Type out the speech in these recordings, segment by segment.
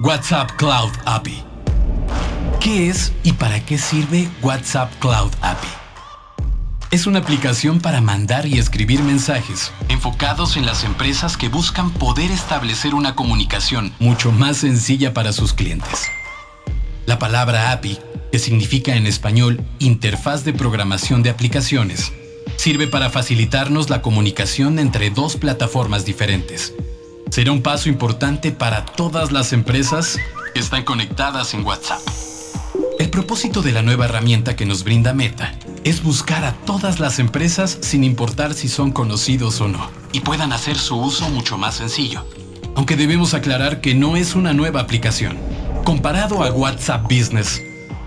WhatsApp Cloud API. ¿Qué es y para qué sirve WhatsApp Cloud API? Es una aplicación para mandar y escribir mensajes enfocados en las empresas que buscan poder establecer una comunicación mucho más sencilla para sus clientes. La palabra API, que significa en español Interfaz de Programación de Aplicaciones, sirve para facilitarnos la comunicación entre dos plataformas diferentes. Será un paso importante para todas las empresas que están conectadas en WhatsApp. El propósito de la nueva herramienta que nos brinda Meta es buscar a todas las empresas sin importar si son conocidos o no, y puedan hacer su uso mucho más sencillo. Aunque debemos aclarar que no es una nueva aplicación. Comparado a WhatsApp Business,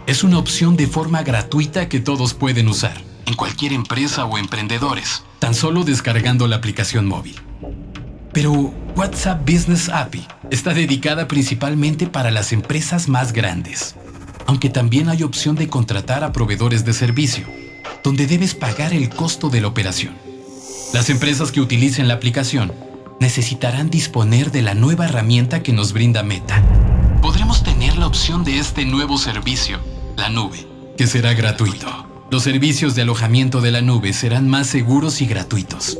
es una opción de forma gratuita que todos pueden usar, en cualquier empresa o emprendedores, tan solo descargando la aplicación móvil. Pero WhatsApp Business API está dedicada principalmente para las empresas más grandes, aunque también hay opción de contratar a proveedores de servicio, donde debes pagar el costo de la operación. Las empresas que utilicen la aplicación necesitarán disponer de la nueva herramienta que nos brinda Meta. Podremos tener la opción de este nuevo servicio, la nube, que será gratuito. Los servicios de alojamiento de la nube serán más seguros y gratuitos.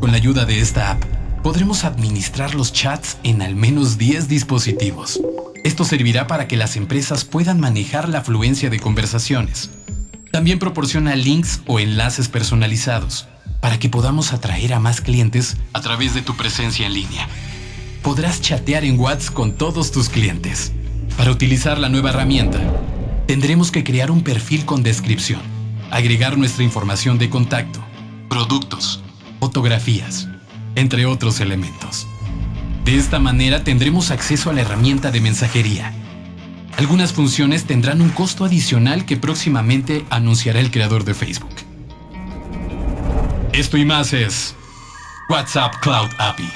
Con la ayuda de esta app, podremos administrar los chats en al menos 10 dispositivos. Esto servirá para que las empresas puedan manejar la afluencia de conversaciones. También proporciona links o enlaces personalizados para que podamos atraer a más clientes a través de tu presencia en línea. Podrás chatear en WhatsApp con todos tus clientes. Para utilizar la nueva herramienta, tendremos que crear un perfil con descripción, agregar nuestra información de contacto, productos, fotografías, entre otros elementos. De esta manera tendremos acceso a la herramienta de mensajería. Algunas funciones tendrán un costo adicional que próximamente anunciará el creador de Facebook. Esto y más es WhatsApp Cloud API.